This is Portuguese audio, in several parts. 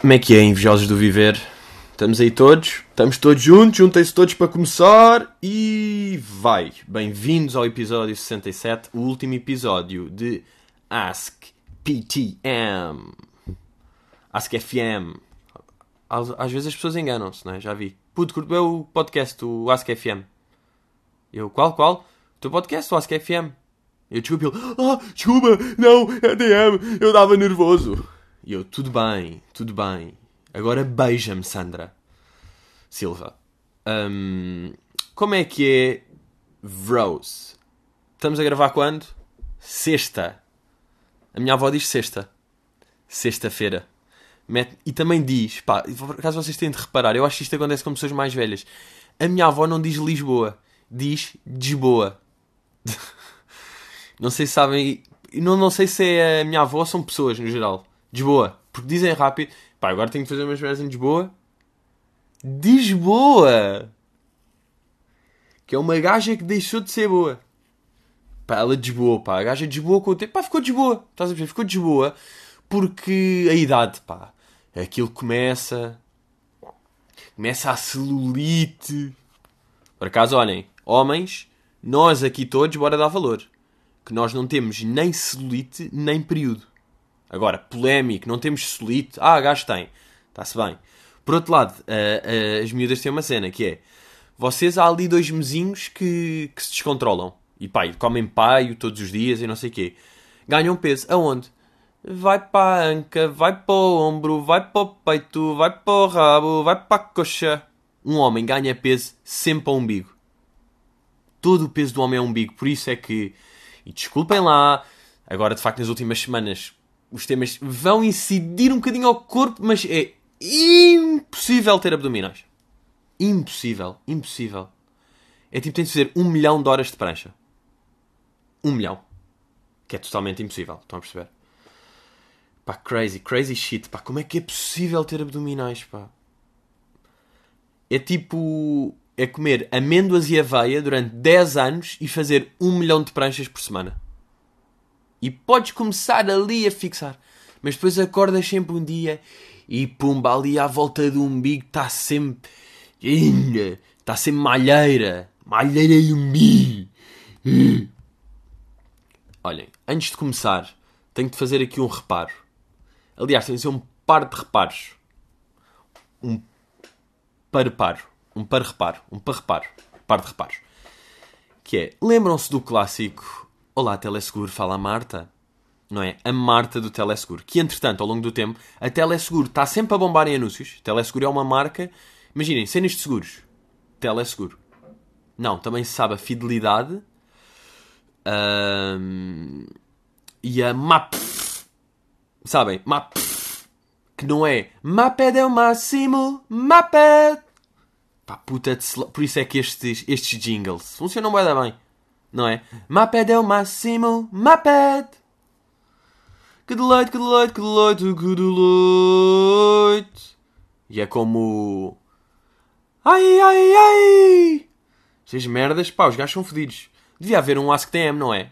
Como é que é, invejosos do viver? Estamos aí todos? Estamos todos juntos? Juntem-se todos para começar e vai! Bem-vindos ao episódio 67, o último episódio de Ask PTM. Ask FM. Às, às vezes as pessoas enganam-se, não é? Já vi. Puto, curto o podcast, o Ask FM. Eu, qual, qual? O teu podcast, o Ask FM. Eu desculpa ele, ah, desculpa, não, é DM, eu dava nervoso. E eu, tudo bem, tudo bem. Agora beija-me, Sandra. Silva. Hum, como é que é Rose? Estamos a gravar quando? Sexta. A minha avó diz sexta. Sexta-feira. E também diz, pá, por acaso vocês têm de reparar, eu acho que isto acontece com pessoas mais velhas. A minha avó não diz Lisboa, diz Lisboa. Não sei se sabem. Não, não sei se é a minha avó ou são pessoas no geral. Lisboa. Porque dizem rápido. Pá, agora tenho que fazer umas merdas em Lisboa. Lisboa! Que é uma gaja que deixou de ser boa. Pá, ela desboou, pá. A gaja desboou com o tempo. Pá, ficou desboa. Estás a ver? Ficou desboa. Porque a idade, pá. Aquilo começa. Começa a celulite. Por acaso, olhem. Homens, nós aqui todos, bora dar valor que nós não temos nem celulite nem período. Agora, polémico, não temos celulite. Ah, gajo tem. Está-se bem. Por outro lado, a- a- as miúdas têm uma cena que é: vocês há ali dois mesinhos que, que se descontrolam. E e comem paio todos os dias e não sei o quê. Ganham peso. Aonde? Vai para a anca, vai para o ombro, vai para o peito, vai para o rabo, vai para a coxa. Um homem ganha peso sempre ao umbigo todo o peso do homem é umbigo. Por isso é que, e desculpem lá, agora de facto nas últimas semanas os temas vão incidir um bocadinho ao corpo, mas é impossível ter abdominais. Impossível, impossível. É tipo, tem de fazer um milhão de horas de prancha. Um milhão. Que é totalmente impossível, estão a perceber? Pá, crazy, crazy shit, pá. Como é que é possível ter abdominais, pá? É tipo. É comer amêndoas e aveia durante 10 anos e fazer um milhão de pranchas por semana. E podes começar ali a fixar. Mas depois acordas sempre um dia e pumba, ali à volta do umbigo está sempre. Está sempre malheira. Malheira de umbigo. Olhem, antes de começar, tenho de fazer aqui um reparo. Aliás, tenho de fazer um par de reparos. Um par-reparo. Um par-reparo. Um par-reparo. Par de reparos. Que é, lembram-se do clássico Olá, Teleseguro, fala a Marta? Não é? A Marta do Teleseguro. Que, entretanto, ao longo do tempo, a Teleseguro está sempre a bombar em anúncios. Teleseguro é uma marca... Imaginem, cenas de seguros. Teleseguro. Não, também se sabe a fidelidade. Ahm, e a MAP. Sabem? MAP. Que não é MAPED é o máximo. MAPED. Pá, puta de Por isso é que estes, estes jingles funcionam bem. Não é? MAPED é o máximo. MAPED. Que deleite, que deleite, que deleite, que deleite. E é como... Ai, ai, ai. Estas merdas, pá, os gajos são fodidos. Devia haver um AskTM, não é?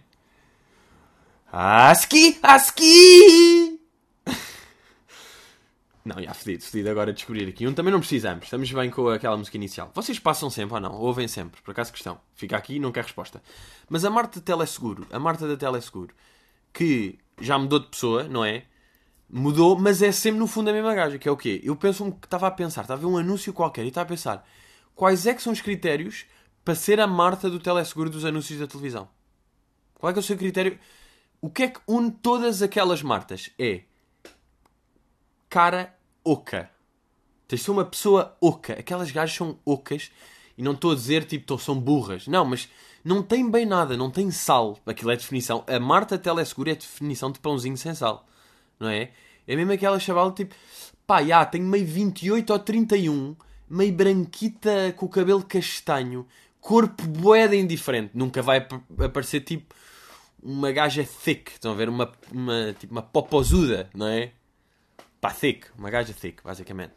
ASCII, ASCII. Não, já fedido, fedido agora descobrir aqui. Um também não precisamos, estamos bem com aquela música inicial. Vocês passam sempre ou não? Ouvem sempre, por acaso questão. Fica aqui e não quer resposta. Mas a Marta da Teleseguro, a Marta da Teleseguro, que já mudou de pessoa, não é? Mudou, mas é sempre no fundo a mesma gaja, que é o quê? Eu penso que estava a pensar, estava a ver um anúncio qualquer e estava a pensar quais é que são os critérios para ser a Marta do Teleseguro dos anúncios da televisão? Qual é que é o seu critério? O que é que une todas aquelas Martas? É cara oca. Tens de ser uma pessoa oca. Aquelas gajas são ocas. E não estou a dizer, tipo, são burras. Não, mas não tem bem nada. Não tem sal. Aquilo é definição. A Marta Teleseguro é definição de pãozinho sem sal. Não é? É mesmo aquela chavala, tipo... Pá, já, tenho meio 28 ou 31. Meio branquita com o cabelo castanho. Corpo boeda indiferente. Nunca vai ap- aparecer, tipo... Uma gaja thick. Estão a ver? Uma, uma, tipo, uma popozuda, não é? Pá, thick. Uma gaja thick, basicamente.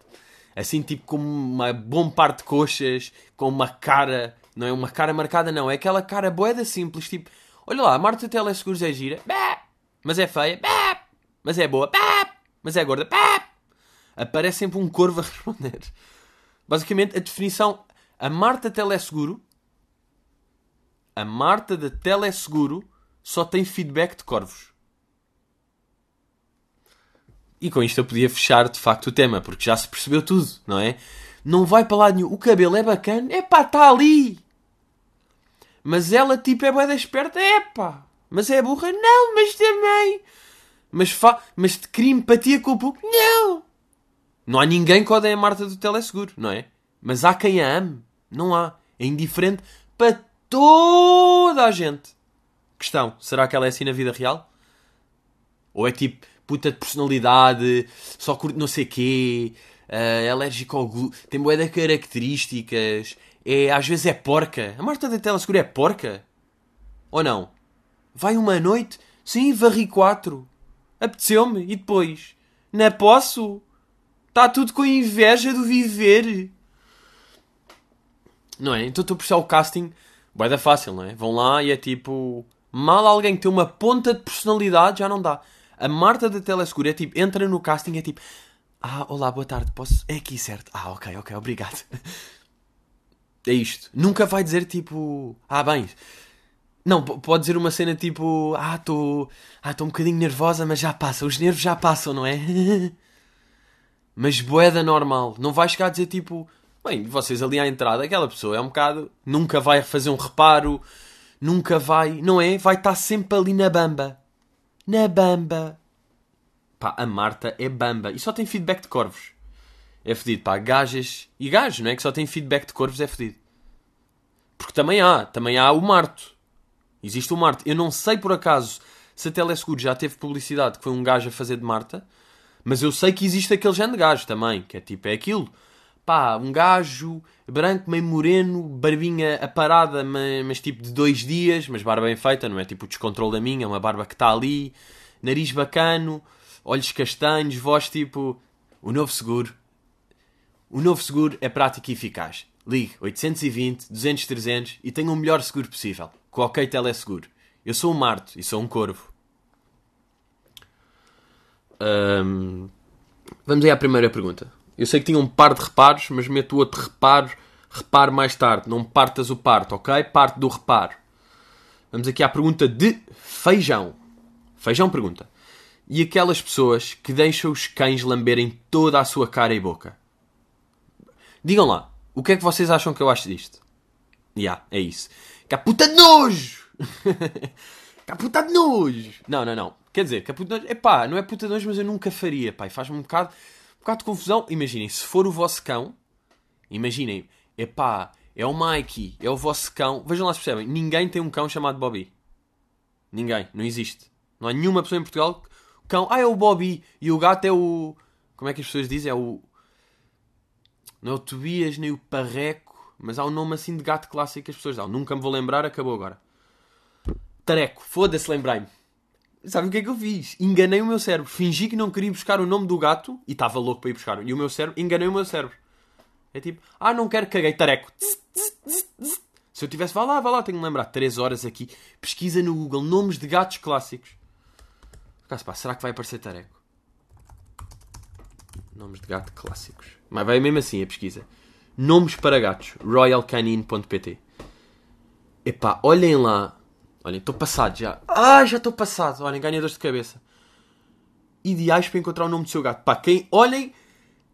Assim, tipo, com uma bom par de coxas, com uma cara... Não é uma cara marcada, não. É aquela cara boeda simples, tipo... Olha lá, a Marta Teleseguros é gira. Mas é feia. Mas é boa. Mas é gorda. Aparece sempre um corvo a responder. Basicamente, a definição. A Marta Teleseguro. A Marta da Teleseguro só tem feedback de corvos. E com isto eu podia fechar de facto o tema, porque já se percebeu tudo, não é? Não vai para lá nenhum. O cabelo é bacana, é pá, está ali. Mas ela, tipo, é boa da esperta, é pá. Mas é burra, não, mas também. Mas, fa... mas te cria empatia com o público, não. Não há ninguém que odeie a Marta do Teleseguro, não é? Mas há quem a ame, não há. É indiferente para toda a gente. Questão: será que ela é assim na vida real? Ou é tipo puta de personalidade, só curte não sei quê, uh, é alérgico ao glúten, tem boé de características, é, às vezes é porca. A Marta da Tela Segura é porca? Ou não? Vai uma noite? Sim, varri quatro. Apeteceu-me. E depois? Não posso. Está tudo com inveja do viver. Não é? Então estou a puxar o casting. Dar fácil, não é? Vão lá e é tipo... Mal alguém tem uma ponta de personalidade, já não dá. A Marta da Telescura é tipo... Entra no casting é tipo... Ah, olá, boa tarde. Posso... É aqui, certo? Ah, ok, ok, obrigado. É isto. Nunca vai dizer tipo... Ah, bem... Não, pode dizer uma cena tipo... Ah, estou... Ah, um bocadinho nervosa, mas já passa. Os nervos já passam, não é? mas boeda normal. Não vai chegar a dizer tipo... Bem, vocês ali à entrada, aquela pessoa é um bocado. Nunca vai fazer um reparo, nunca vai. Não é? Vai estar sempre ali na bamba. Na bamba. Pá, a Marta é bamba. E só tem feedback de corvos. É fedido, pá. Gajas. E gajos, não é? Que só tem feedback de corvos é fedido. Porque também há. Também há o Marto. Existe o Marto. Eu não sei por acaso se a Teleseguro já teve publicidade que foi um gajo a fazer de Marta. Mas eu sei que existe aquele género de gajo também. Que é tipo, é aquilo pá, um gajo branco, meio moreno, barbinha aparada, mas, mas, tipo de dois dias, mas barba bem feita, não é tipo o descontrole da minha, é uma barba que está ali, nariz bacano, olhos castanhos, voz tipo. O novo seguro. O novo seguro é prático e eficaz. Ligue 820 200 300 e tenha o melhor seguro possível. Com OK Teleseguro. Eu sou um Marto e sou um corvo. Um, vamos aí à primeira pergunta. Eu sei que tinha um par de reparos, mas meto outro reparo, reparo mais tarde. Não partas o parto, ok? Parte do reparo. Vamos aqui à pergunta de Feijão. Feijão pergunta. E aquelas pessoas que deixam os cães lamberem toda a sua cara e boca? Digam lá, o que é que vocês acham que eu acho disto? Já, yeah, é isso. Caputa de nojo! Caputa de nojo! Não, não, não. Quer dizer, caputa de nojo... Epá, não é puta de nojo, mas eu nunca faria, pá. Faz-me um bocado bocado de confusão. Imaginem, se for o vosso cão, imaginem, epá, é o Mikey, é o vosso cão. Vejam lá se percebem, ninguém tem um cão chamado Bobby. Ninguém, não existe. Não há nenhuma pessoa em Portugal. O cão, ah, é o Bobby. E o gato é o. Como é que as pessoas dizem? É o. Não é o Tobias nem o Parreco, mas há um nome assim de gato clássico que as pessoas dão. Nunca me vou lembrar, acabou agora. Tareco, foda-se, lembrei-me. Sabe o que é que eu fiz? Enganei o meu cérebro. Fingi que não queria buscar o nome do gato e estava louco para ir buscar. E o meu cérebro, enganei o meu cérebro. É tipo, ah, não quero, caguei, tareco. Se eu tivesse, vá lá, vá lá, tenho que lembrar. 3 horas aqui. Pesquisa no Google nomes de gatos clássicos. Caso, pá, será que vai aparecer tareco? Nomes de gato clássicos. Mas vai mesmo assim a pesquisa. Nomes para gatos. royalcanine.pt Epá, olhem lá Olhem, estou passado já. Ah, já estou passado. Olhem, ganhadores de cabeça. Ideais para encontrar o nome do seu gato. Pá, quem. Olhem.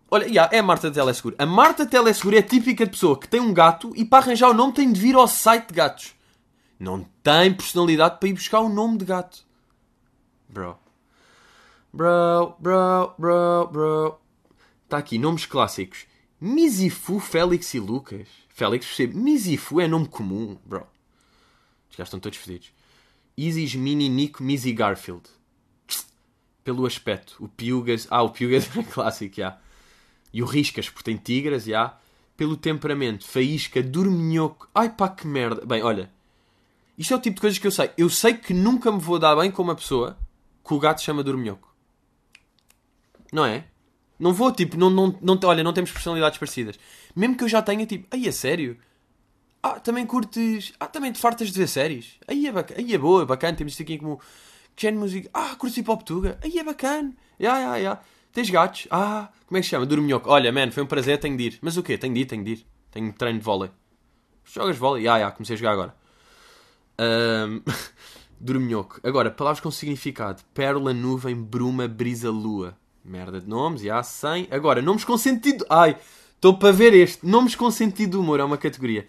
Olha, yeah, é a Marta Teleseguro. A Marta Teleseguro é a típica de pessoa que tem um gato e para arranjar o nome tem de vir ao site de gatos. Não tem personalidade para ir buscar o nome de gato. Bro. Bro, bro, bro, bro. Está aqui, nomes clássicos. Mizifu, Félix e Lucas. Félix, percebe? Mizifu é nome comum, bro. Gajos estão todos fedidos. Isis Mini Nico Mizzy Garfield. Pelo aspecto. O Piugas. Ah, o Piugas é clássico, já. E o Riscas, porque tem tigras, já. Pelo temperamento. Faísca, dorminhoco. Ai pá, que merda. Bem, olha. Isto é o tipo de coisas que eu sei. Eu sei que nunca me vou dar bem com uma pessoa que o gato chama dorminhoco. Não é? Não vou, tipo, não, não, não, olha, não temos personalidades parecidas. Mesmo que eu já tenha, tipo, ai, é sério? Ah, também curtes. Ah, também te fartas de ver séries. Aí é bacana. Aí é boa, é bacana. Temos isto aqui como. Que género música? Ah, curtes hip hop tuga. Aí é bacana. Ya, ya, ya. Tens gatos? Ah, como é que se chama? Dorminhoco. Olha, man, foi um prazer, tenho de ir. Mas o quê? Tenho de ir, tenho de ir. Tenho treino de vôlei. Jogas vôlei? Ah, já, comecei a jogar agora. Um... Dorminhoco. Agora, palavras com significado. Pérola, nuvem, bruma, brisa, lua. Merda de nomes, já, sem. Agora, nomes com sentido... Ai, estou para ver este. Nomes com sentido de humor é uma categoria.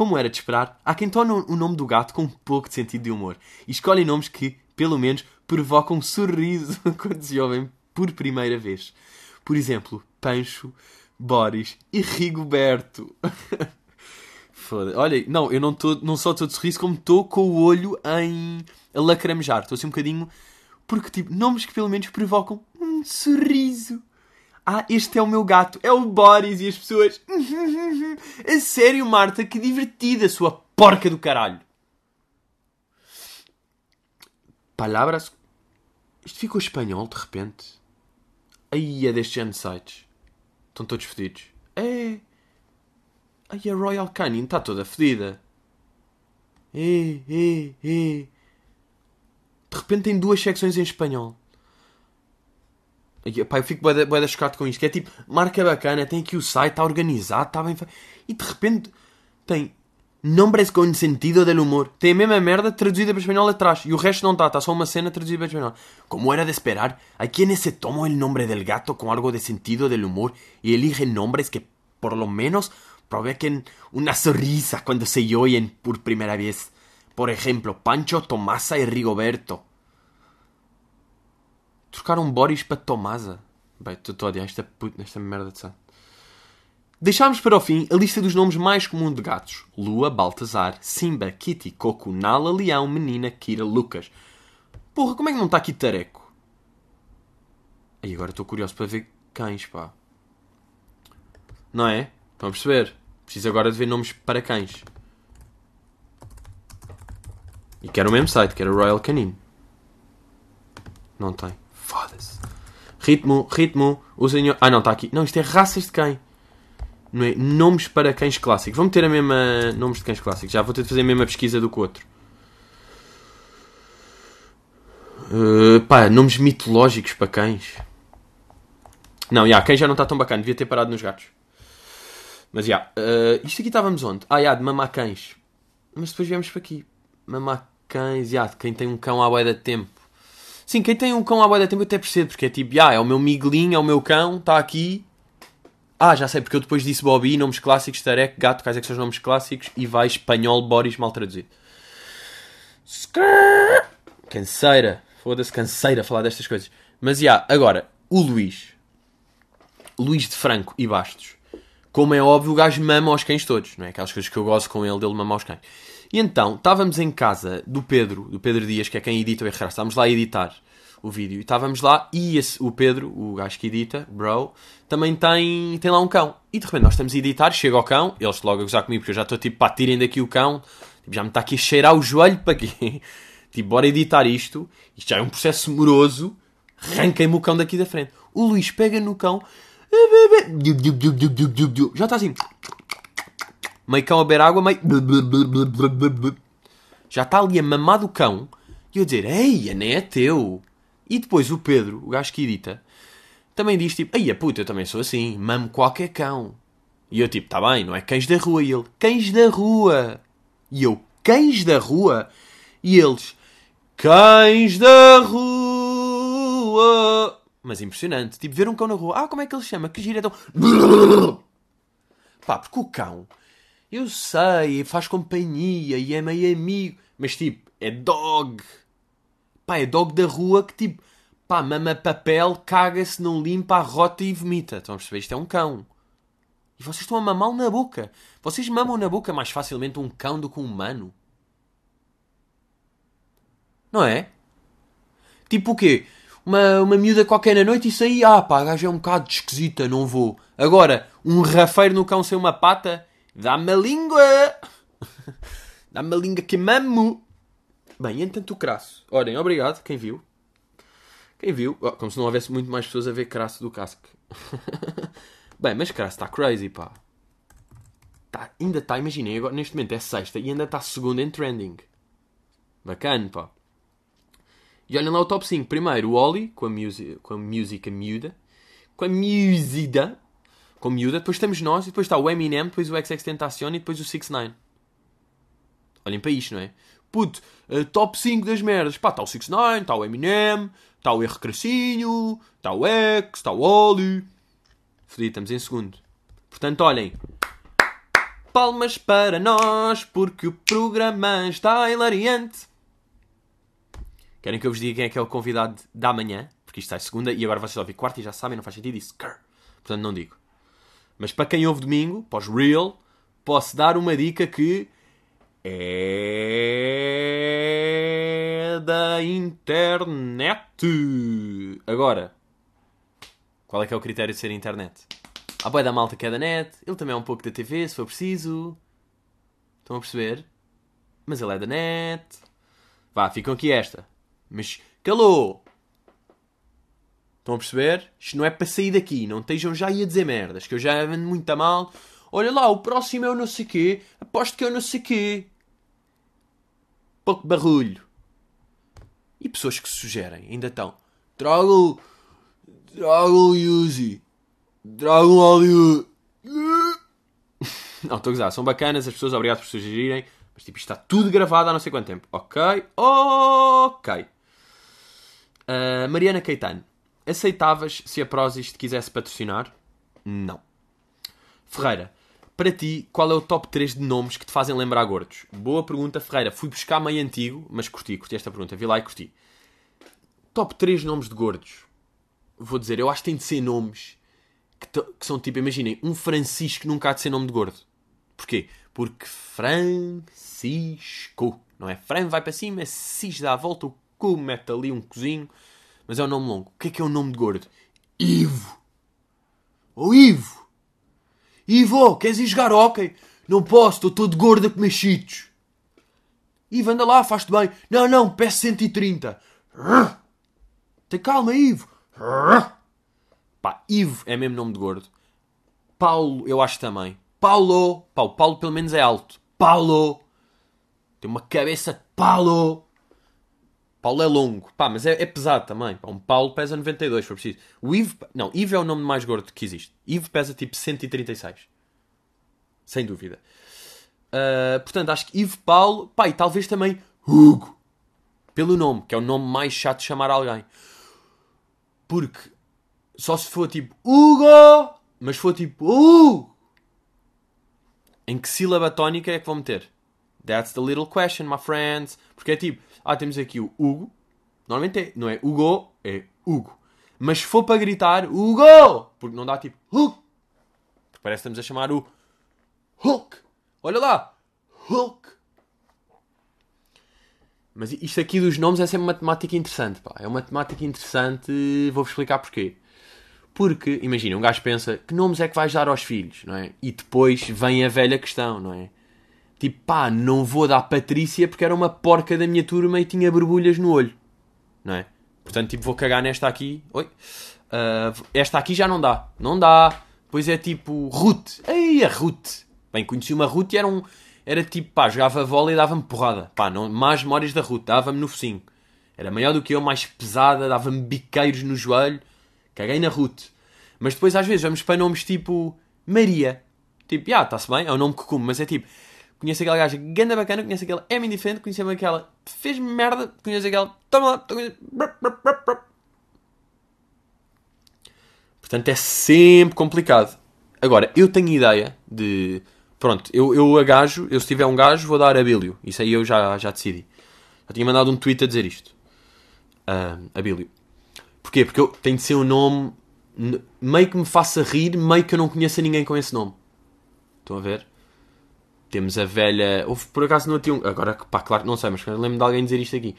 Como era de esperar, há quem torne o nome do gato com um pouco de sentido de humor. E escolhem nomes que, pelo menos, provocam um sorriso quando se ouvem por primeira vez. Por exemplo, Pancho, Boris e Rigoberto. Foda. Olha, não, eu não, tô, não só estou de sorriso, como estou com o olho em a lacrimejar. Estou assim um bocadinho. Porque, tipo, nomes que pelo menos provocam um sorriso. Ah, este é o meu gato, é o Boris, e as pessoas. a sério, Marta, que divertida, sua porca do caralho. Palavras. Isto ficou espanhol de repente. Aí é destes sites. Estão todos fedidos. É. Aí a Royal Canin está toda fedida. É, é, é. De repente tem duas secções em espanhol. Pá, eu fico bué, bué chocado com isto. Que é tipo, marca bacana, tem aqui o site, está organizado, está bem feito. E de repente tem nombres com sentido del humor. Tem a mesma merda traduzida para espanhol atrás. E o resto não está, está só uma cena traduzida para espanhol. Como era de esperar, hay quienes se toman el nombre del gato con algo de sentido del humor y eligen nombres que por lo menos provoquen una sonrisa cuando se oyen por primera vez. Por ejemplo, Pancho, Tomasa y Rigoberto. Trocaram Boris para Tomasa. Bem, estou a odiar esta, puta, esta merda de santo. Deixámos para o fim a lista dos nomes mais comuns de gatos: Lua, Baltazar, Simba, Kitty, Coco, Nala, Leão, Menina, Kira, Lucas. Porra, como é que não está aqui Tareco? E agora estou curioso para ver cães, pá. Não é? Estão a perceber? Preciso agora de ver nomes para cães. E quero o mesmo site, quero o Royal Canin. Não tem. Foda-se. Ritmo, ritmo, o senhor. Ah, não, está aqui. Não, isto é raças de cães. Não é? Nomes para cães clássicos. Vamos ter a mesma. Nomes de cães clássicos. Já vou ter de fazer a mesma pesquisa do que o outro. Uh, pá, nomes mitológicos para cães. Não, já, yeah, cães já não está tão bacana. Devia ter parado nos gatos. Mas já. Yeah, uh, isto aqui estávamos onde? Ah, yeah, de mamar cães. Mas depois viemos para aqui. Mamar cães, já, yeah, de quem tem um cão à boia de tempo. Sim, quem tem um cão boia de tempo até percebo, porque é tipo, ah, é o meu miguelinho, é o meu cão, está aqui. Ah, já sei, porque eu depois disse Bobby, nomes clássicos, Tarek, Gato, quais é que são os nomes clássicos, e vai espanhol, Boris, mal traduzido. Canseira. Foda-se, canseira falar destas coisas. Mas, já, yeah, agora, o Luís. Luís de Franco e Bastos. Como é óbvio, o gajo mama aos cães todos, não é? Aquelas coisas que eu gosto com ele, dele mama aos cães. E então, estávamos em casa do Pedro, do Pedro Dias, que é quem edita o Errar. Estávamos lá a editar o vídeo. E estávamos lá e esse, o Pedro, o gajo que edita, bro, também tem, tem lá um cão. E de repente nós estamos a editar, chega ao cão, eles logo a gozar comigo, porque eu já estou tipo, pá, tirem daqui o cão. Tipo, já me está aqui a cheirar o joelho para quê? tipo, bora editar isto. Isto já é um processo moroso. Arranquem-me o cão daqui da frente. O Luís pega no cão. Já está assim meio cão a beber água, meio. Já está ali a mamar do cão. E eu dizer, ei, nem é teu. E depois o Pedro, o gajo que edita, também diz tipo, ei, a puta, eu também sou assim, mamo qualquer cão. E eu tipo, tá bem, não é cães da rua. E ele, cães da rua. E eu, cães da rua? E eles, cães da rua. Mas impressionante, tipo, ver um cão na rua, ah, como é que ele chama? Que gira tão... Pá, porque o cão eu sei, faz companhia e é meio amigo. Mas tipo, é dog. Pá, é dog da rua que tipo, pá, mama papel, caga-se, não limpa, rota e vomita. Estão a perceber? Isto é um cão. E vocês estão a mamá-lo na boca. Vocês mamam na boca mais facilmente um cão do que um humano. Não é? Tipo o quê? Uma, uma miúda qualquer na noite e isso aí, ah pá, a gaja é um bocado esquisita, não vou. Agora, um rafeiro no cão sem uma pata, Dá-me a língua! Dá-me a língua que mamo! Bem, entanto o crasso. Olhem, obrigado, quem viu. Quem viu? Oh, como se não houvesse muito mais pessoas a ver crasso do casco. Bem, mas crasso está crazy, pá. Tá, ainda está, imaginei, agora neste momento é sexta e ainda está segunda em trending. Bacana, pá. E olhem lá o top 5. Primeiro, o Oli, com a, music, com a música miúda. com a miúda, com miúda, depois estamos nós, e depois está o Eminem, depois o XX Tentacion e depois o 6 9 Olhem para isto, não é? Puto, uh, top 5 das merdas. Pá, está o 6 9 está o Eminem, está o R. Cracinho, está o X, está o Oli. Fodido, estamos em segundo. Portanto, olhem. Palmas para nós, porque o programa está hilariante. Querem que eu vos diga quem é que é o convidado da manhã? Porque isto está segunda e agora vocês ouvem quarta e já sabem, não faz sentido isso. Portanto, não digo. Mas para quem ouve domingo, pós real, posso dar uma dica que é da internet. Agora, qual é que é o critério de ser internet? A boia da malta que é da net, ele também é um pouco da TV, se for preciso. Estão a perceber? Mas ele é da net. Vá, ficam aqui esta. Mas calou! Estão a perceber? Isto não é para sair daqui. Não estejam já aí a dizer merdas, que eu já ando muito a mal. Olha lá, o próximo é o não sei quê. Aposto que é o não sei quê. Pouco barulho. E pessoas que sugerem, ainda estão. Trago o Yuzi. Trago um óleo. Não, estou a gozar. São bacanas as pessoas, obrigado por sugerirem. Mas tipo, isto está tudo gravado há não sei quanto tempo. Ok? Ok. Uh, Mariana Caetano. Aceitavas se a Prozis te quisesse patrocinar? Não. Ferreira. Para ti, qual é o top 3 de nomes que te fazem lembrar gordos? Boa pergunta, Ferreira. Fui buscar meio antigo, mas curti, curti esta pergunta. Vi lá e curti. Top 3 nomes de gordos. Vou dizer, eu acho que tem de ser nomes que, que são tipo, imaginem, um Francisco nunca há de ser nome de gordo. Porquê? Porque Francisco, não é? Fran vai para cima, Cis dá a volta, o cu mete ali um cozinho, mas é um nome longo. O que é que é um nome de gordo? Ivo. Ou Ivo. Ivo, queres ir jogar hóquei? Não posso, estou todo gordo a comer. Ivo, anda lá, faz-te bem. Não, não, peço 130. Tem calma, Ivo. Pá, Ivo é mesmo nome de gordo. Paulo, eu acho também. Paulo. Pá, o Paulo pelo menos é alto. Paulo. Tem uma cabeça de Paulo. Paulo é longo. Pá, mas é, é pesado também. Pá, um Paulo pesa 92, se for preciso. O Ivo... Não, Ivo é o nome mais gordo que existe. Ivo pesa tipo 136. Sem dúvida. Uh, portanto, acho que Ivo Paulo... Pá, e talvez também Hugo. Pelo nome, que é o nome mais chato de chamar alguém. Porque só se for tipo Hugo, mas for tipo Hugo. Em que sílaba tónica é que vão meter? That's the little question, my friends. Porque é tipo, ah, temos aqui o Hugo. Normalmente é, não é Hugo, é Hugo. Mas se for para gritar Hugo, porque não dá tipo Hulk. Porque parece que estamos a chamar o Hulk. Olha lá, Hulk. Mas isto aqui dos nomes é sempre uma temática interessante, pá. É uma temática interessante, vou-vos explicar porquê. Porque, imagina, um gajo pensa que nomes é que vais dar aos filhos, não é? E depois vem a velha questão, não é? Tipo, pá, não vou dar Patrícia porque era uma porca da minha turma e tinha borbulhas no olho, não é? Portanto, tipo, vou cagar nesta aqui. Oi? Uh, esta aqui já não dá. Não dá. Pois é tipo Ruth. Ei, a Ruth. Bem, conheci uma Ruth e era um. Era tipo, pá, jogava bola e dava-me porrada. Pá, não, mais memórias da Ruth. Dava-me no focinho. Era maior do que eu, mais pesada, dava-me biqueiros no joelho. Caguei na Ruth. Mas depois às vezes vamos para nomes tipo Maria. Tipo, ah, está-se bem, é um nome que como, mas é tipo, conheço aquela gaja ganda bacana, conheço aquela é-me indiferente, conheço aquela fez merda, conheço aquela, toma lá, conheço... Portanto, é sempre complicado. Agora, eu tenho ideia de. Pronto, eu, eu a gajo, eu se tiver um gajo, vou dar Abílio. Isso aí eu já, já decidi. Já tinha mandado um tweet a dizer isto. Uh, Abílio. Porquê? Porque eu, tem de ser um nome meio que me faça rir, meio que eu não conheça ninguém com esse nome. Estão a ver? Temos a velha. Houve por acaso não tinha um. Agora, pá, claro que não sei, mas lembro de alguém dizer isto aqui.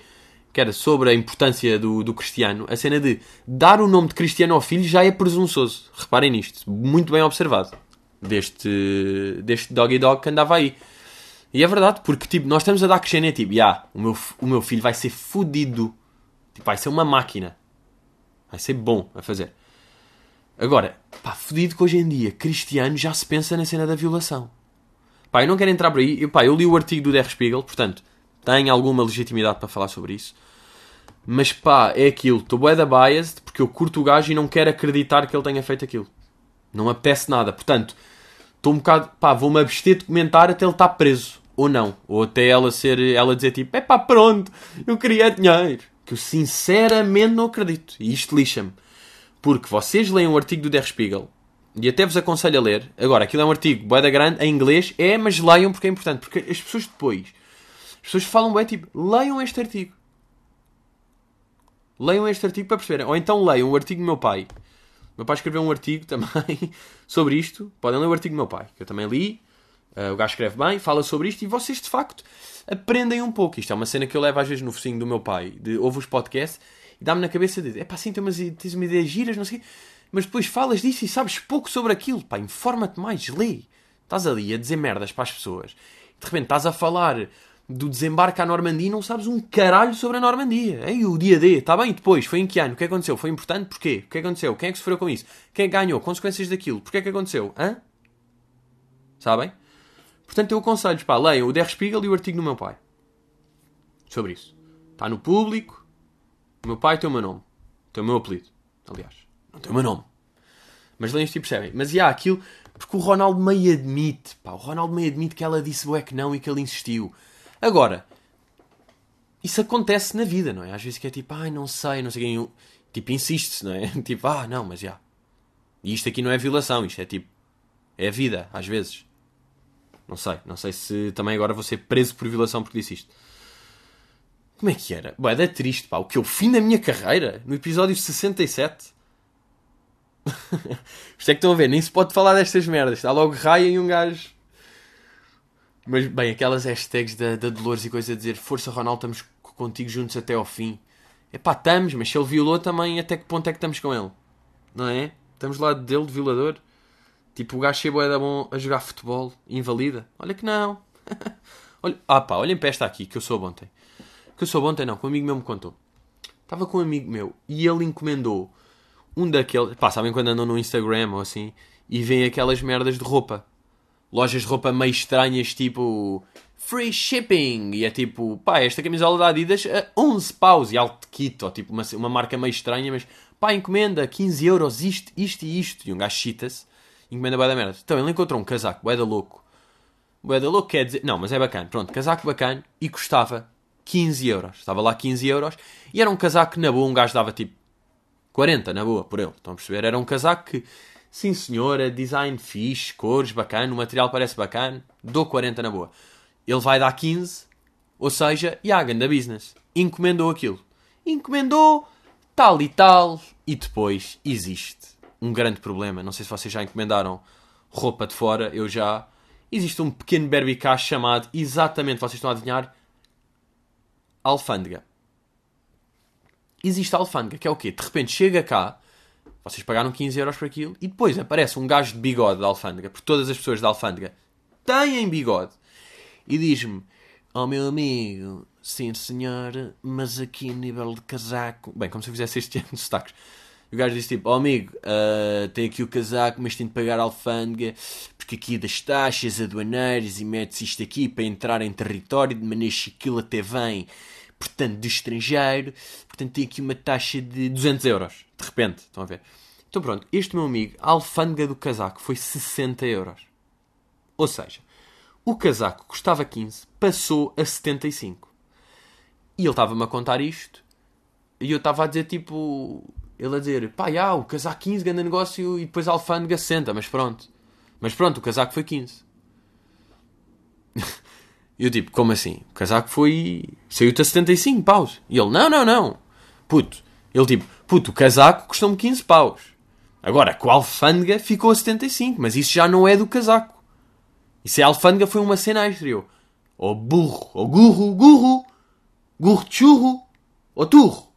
Que era sobre a importância do, do cristiano. A cena de dar o nome de cristiano ao filho já é presunçoso. Reparem nisto. Muito bem observado. Deste, deste doggy dog que andava aí. E é verdade, porque tipo, nós estamos a dar crescendo é tipo, yeah, o, meu, o meu filho vai ser fodido. Tipo, vai ser uma máquina. Vai ser bom a fazer. Agora, pá, fodido que hoje em dia, cristiano já se pensa na cena da violação. Pá, eu não quero entrar por aí. Eu, pá, eu li o artigo do Der Spiegel, portanto, tem alguma legitimidade para falar sobre isso. Mas pá, é aquilo. Estou bué da biased porque eu curto o gajo e não quero acreditar que ele tenha feito aquilo. Não me apetece nada. Portanto, estou um bocado. pá, vou-me abster de comentar até ele estar preso. Ou não. Ou até ela ser. ela dizer tipo, é pá, pronto, eu queria dinheiro. Que eu sinceramente não acredito. E isto lixa-me. Porque vocês leem o artigo do Der Spiegel e até vos aconselho a ler. Agora, aquilo é um artigo bué da grande, em inglês, é, mas leiam porque é importante. Porque as pessoas depois, as pessoas falam bem, tipo, leiam este artigo. Leiam este artigo para perceberem. Ou então leiam o artigo do meu pai. Meu pai escreveu um artigo também sobre isto. Podem ler o artigo do meu pai, que eu também li. Uh, o gajo escreve bem, fala sobre isto e vocês de facto aprendem um pouco. Isto é uma cena que eu levo às vezes no focinho do meu pai, de ouve os podcasts e dá-me na cabeça de é pá, sim, tens, uma ideia giras, não sei o mas depois falas disso e sabes pouco sobre aquilo. Pá, informa-te mais, lê. Estás ali a dizer merdas para as pessoas. De repente estás a falar do desembarque à Normandia e não sabes um caralho sobre a Normandia. Ei, o dia D, está bem, depois, foi em que ano? O que aconteceu? Foi importante? Porquê? O que aconteceu? Quem é que sofreu com isso? Quem é ganhou? Consequências daquilo? Porquê é que aconteceu? Hã? Sabem? Portanto, eu aconselho, pá, leiam o Der Spiegel e o artigo do meu pai. Sobre isso. Está no público. O meu pai tem o meu nome. Tem o meu apelido. Aliás. Não tem o meu nome. Mas leiam isto e percebem. Mas há aquilo. Porque o Ronaldo meio admite. Pá, o Ronaldo meio admite que ela disse é que não e que ele insistiu. Agora. Isso acontece na vida, não é? Às vezes que é tipo, ai, não sei, não sei quem. Tipo, insiste-se, não é? Tipo, ah, não, mas já. E isto aqui não é violação, isto é tipo. É a vida, às vezes. Não sei, não sei se também agora vou ser preso por violação porque disse isto. Como é que era? Ué, é triste, pá. O que eu fim da minha carreira, no episódio 67. Isto é que estão a ver, nem se pode falar destas merdas. Está logo raia e um gajo. Mas bem, aquelas hashtags da, da Dolores e coisa a dizer Força Ronaldo, estamos contigo juntos até ao fim. É pá, estamos, mas se ele violou também, até que ponto é que estamos com ele? Não é? Estamos lá dele de violador. Tipo, o gajo chegou é bom a jogar futebol, invalida. Olha que não. Olha, ah pá, olhem para esta aqui, que eu sou ontem. Que eu sou ontem não, que um amigo meu me contou. Estava com um amigo meu e ele encomendou um daqueles. Pá, sabem quando andam no Instagram ou assim e veem aquelas merdas de roupa? Lojas de roupa meio estranhas, tipo. Free shipping! E é tipo, pá, esta camisola da Adidas a 11 paus e alto kit, ou tipo uma, uma marca meio estranha, mas pá, encomenda 15 euros, isto, isto e isto. E um gajo chita-se, encomenda bué da merda. Então ele encontrou um casaco, bué da louco. Bué da louco quer dizer, não, mas é bacana, pronto, casaco bacana e custava 15 euros. Estava lá 15 euros e era um casaco na boa um gajo dava tipo 40, na boa, por ele. Estão a perceber? Era um casaco que, sim senhora, design fixe, cores bacana, o material parece bacana, dou 40 na boa. Ele vai dar 15, ou seja, Yagan da business. Encomendou aquilo. Encomendou tal e tal, e depois existe um grande problema. Não sei se vocês já encomendaram roupa de fora, eu já. Existe um pequeno berbicacho chamado, exatamente, vocês estão a adivinhar, alfândega existe a alfândega, que é o quê? De repente chega cá, vocês pagaram 15 euros por aquilo, e depois aparece um gajo de bigode da alfândega, porque todas as pessoas da alfândega têm bigode, e diz-me: Oh meu amigo, sim senhor, mas aqui a nível de casaco. Bem, como se eu fizesse este ano de sotaques. O gajo disse tipo: Oh amigo, uh, tem aqui o casaco, mas tem de pagar a alfândega, porque aqui das taxas aduaneiras e mete-se isto aqui para entrar em território, de maneira que aquilo até vem portanto, de estrangeiro, portanto, tem aqui uma taxa de 200 euros, de repente, estão a ver? Então pronto, este meu amigo, a alfândega do casaco foi 60 euros. Ou seja, o casaco custava 15, passou a 75. E ele estava-me a contar isto, e eu estava a dizer tipo, ele a dizer, pá, já, o casaco 15, grande negócio, e depois a alfândega 60, mas pronto. Mas pronto, o casaco foi 15. E eu tipo, como assim? O casaco foi. saiu-te a 75 paus. E ele, não, não, não. Puto. Ele tipo, puto, o casaco custou-me 15 paus. Agora, com a alfândega ficou a 75, mas isso já não é do casaco. Isso é a alfândega, foi uma cena extra. Eu, oh burro, oh gurro, gurro, gurro de churro, oh turro.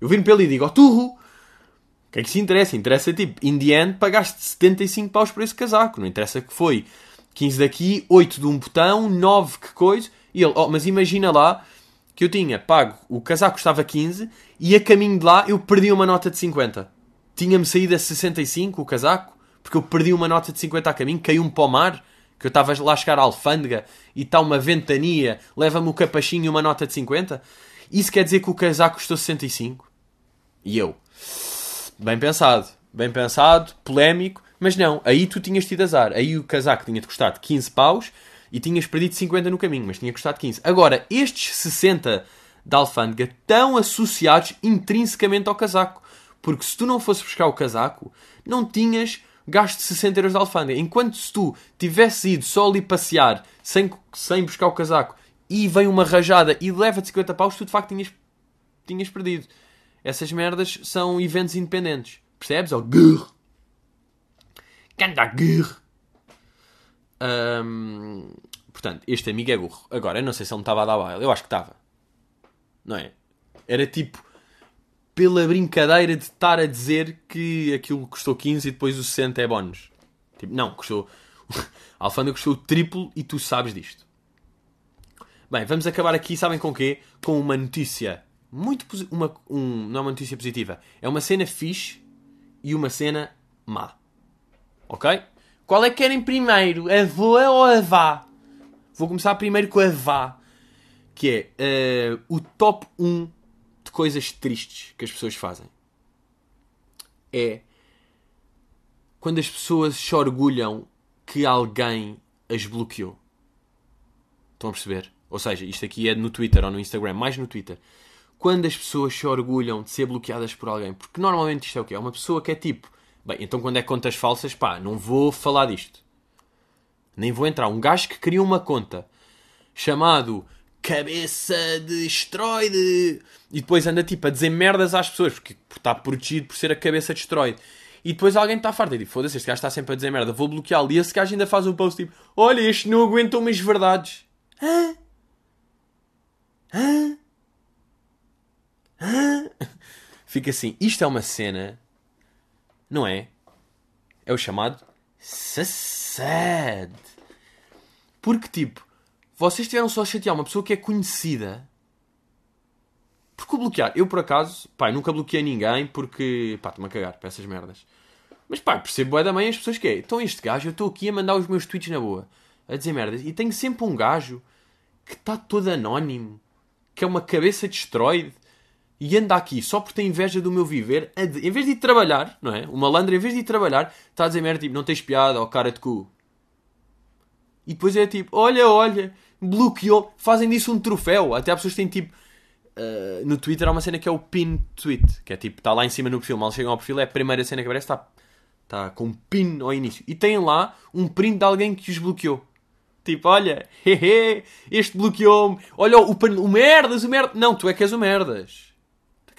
Eu vim para ele e digo, oh turro. O que é que se interessa? Interessa tipo, in the end, pagaste 75 paus por esse casaco. Não interessa que foi 15 daqui, 8 de um botão, 9 que coisa. E ele, oh, mas imagina lá que eu tinha pago, o casaco custava 15 e a caminho de lá eu perdi uma nota de 50. Tinha-me saído a 65 o casaco, porque eu perdi uma nota de 50 a caminho, caiu-me para o mar, que eu estava lá a chegar à alfândega e está uma ventania, leva-me o capachinho e uma nota de 50. Isso quer dizer que o casaco custou 65? E eu, bem pensado, bem pensado, polémico, mas não, aí tu tinhas tido azar. Aí o casaco tinha-te custado 15 paus e tinhas perdido 50 no caminho, mas tinha custado 15. Agora, estes 60 da alfândega estão associados intrinsecamente ao casaco. Porque se tu não fosses buscar o casaco, não tinhas gasto 60 euros de alfândega. Enquanto se tu tivesse ido só ali passear, sem, sem buscar o casaco, e vem uma rajada e leva-te 50 paus, tu de facto tinhas, tinhas perdido. Essas merdas são eventos independentes. Percebes? Ou grrr. Hum, portanto, este amigo é burro. Agora, eu não sei se ele me estava a dar baile. Eu acho que estava. Não é? Era tipo pela brincadeira de estar a dizer que aquilo custou 15 e depois o 60 é bónus. Tipo, não, custou. A alfândega custou o triplo e tu sabes disto. Bem, vamos acabar aqui, sabem com quê? Com uma notícia muito uma, um, não é uma notícia positiva. É uma cena fixe e uma cena má. Ok? Qual é que querem primeiro? A voa ou a vá? Vou começar primeiro com a vá. Que é uh, o top 1 de coisas tristes que as pessoas fazem. É quando as pessoas se orgulham que alguém as bloqueou. Estão a perceber? Ou seja, isto aqui é no Twitter ou no Instagram, mais no Twitter. Quando as pessoas se orgulham de ser bloqueadas por alguém. Porque normalmente isto é o quê? É uma pessoa que é tipo. Bem, então quando é contas falsas, pá, não vou falar disto. Nem vou entrar. Um gajo que criou uma conta chamado cabeça de esteroide. E depois anda tipo a dizer merdas às pessoas, porque está protegido por ser a cabeça de esteroide. E depois alguém está farto e diz: Foda-se, este gajo está sempre a dizer merda, vou bloqueá-lo. E esse gajo ainda faz um post tipo: Olha, este não aguenta umas verdades. Hã? Hã? Hã? Fica assim: Isto é uma cena, não é? É o chamado sad. Porque tipo, vocês tiveram só a chatear uma pessoa que é conhecida. Porque o bloquear, eu por acaso, pá, nunca bloqueei ninguém porque, pá, estou-me a cagar para essas merdas. Mas pá, percebo é da mãe as pessoas que é. Então este gajo, eu estou aqui a mandar os meus tweets na boa, a dizer merdas, e tenho sempre um gajo que está todo anónimo, que é uma cabeça de esteroide, e anda aqui só porque tem inveja do meu viver, de, em vez de ir trabalhar, não é? O malandro, em vez de ir trabalhar, está a dizer merda tipo, não tens piada, ou cara de cu. E depois é tipo, olha, olha, bloqueou, fazem disso um troféu. Até há pessoas que têm tipo. Uh, no Twitter há uma cena que é o pin tweet, que é tipo, está lá em cima no perfil, mal chegam ao perfil, é a primeira cena que aparece, está tá com um pin ao início. E tem lá um print de alguém que os bloqueou. Tipo, olha, hehe, este bloqueou-me. Olha o, o, o merdas, o merdas. Não, tu é que és o merdas.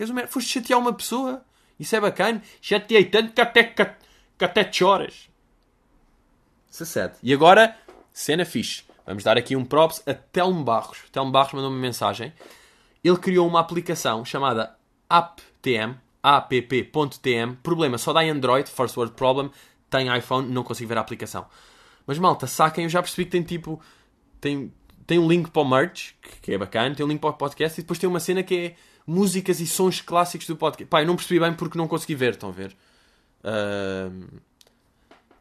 Tu é que és o merdas. Foste chatear uma pessoa. Isso é bacana. Chateei tanto que até, que, que até choras. 17. E agora, cena fixe. Vamos dar aqui um props a Telmo Barros. Telmo Barros mandou-me uma mensagem. Ele criou uma aplicação chamada AppTM, app.tm. Problema, só dá em Android, first world problem. Tem iPhone, não consigo ver a aplicação. Mas malta, saquem, eu já percebi que tem tipo. Tem, tem um link para o merch, que é bacana, tem um link para o podcast e depois tem uma cena que é músicas e sons clássicos do podcast. Pá, eu não percebi bem porque não consegui ver, estão a ver? Uh...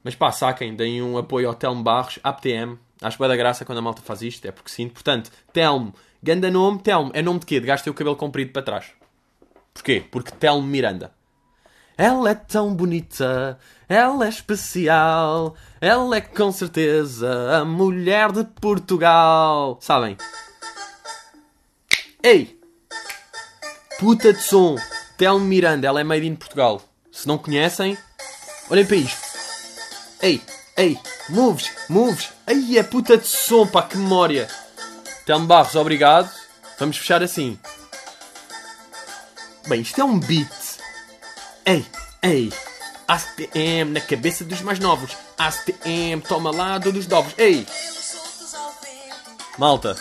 Mas pá, saquem, deem um apoio ao Telmo Barros, AppTM, Acho vai da graça quando a malta faz isto, é porque sim. Portanto, Telmo, ganda nome, Telmo. É nome de quê? De ter o cabelo comprido para trás. Porquê? Porque Telmo Miranda. Ela é tão bonita, ela é especial, ela é com certeza a mulher de Portugal. Sabem? Ei! Puta de som! Telmo Miranda, ela é made in Portugal. Se não conhecem, olhem para isto. Ei! Ei! Moves, moves. Ai, é puta de som, pá, que memória. Telmo Barros, obrigado. Vamos fechar assim. Bem, isto é um beat. Ei, ei. ACTM na cabeça dos mais novos. ACTM, toma lá dos novos. Ei. Malta.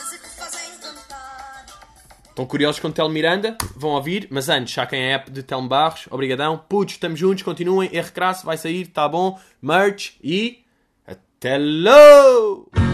Estão curiosos com o Telmo Miranda? Vão ouvir, mas antes, saquem a app de Telmo Barros. Obrigadão. Putos, estamos juntos, continuem. R Crasso vai sair, tá bom. Merch e... Hello!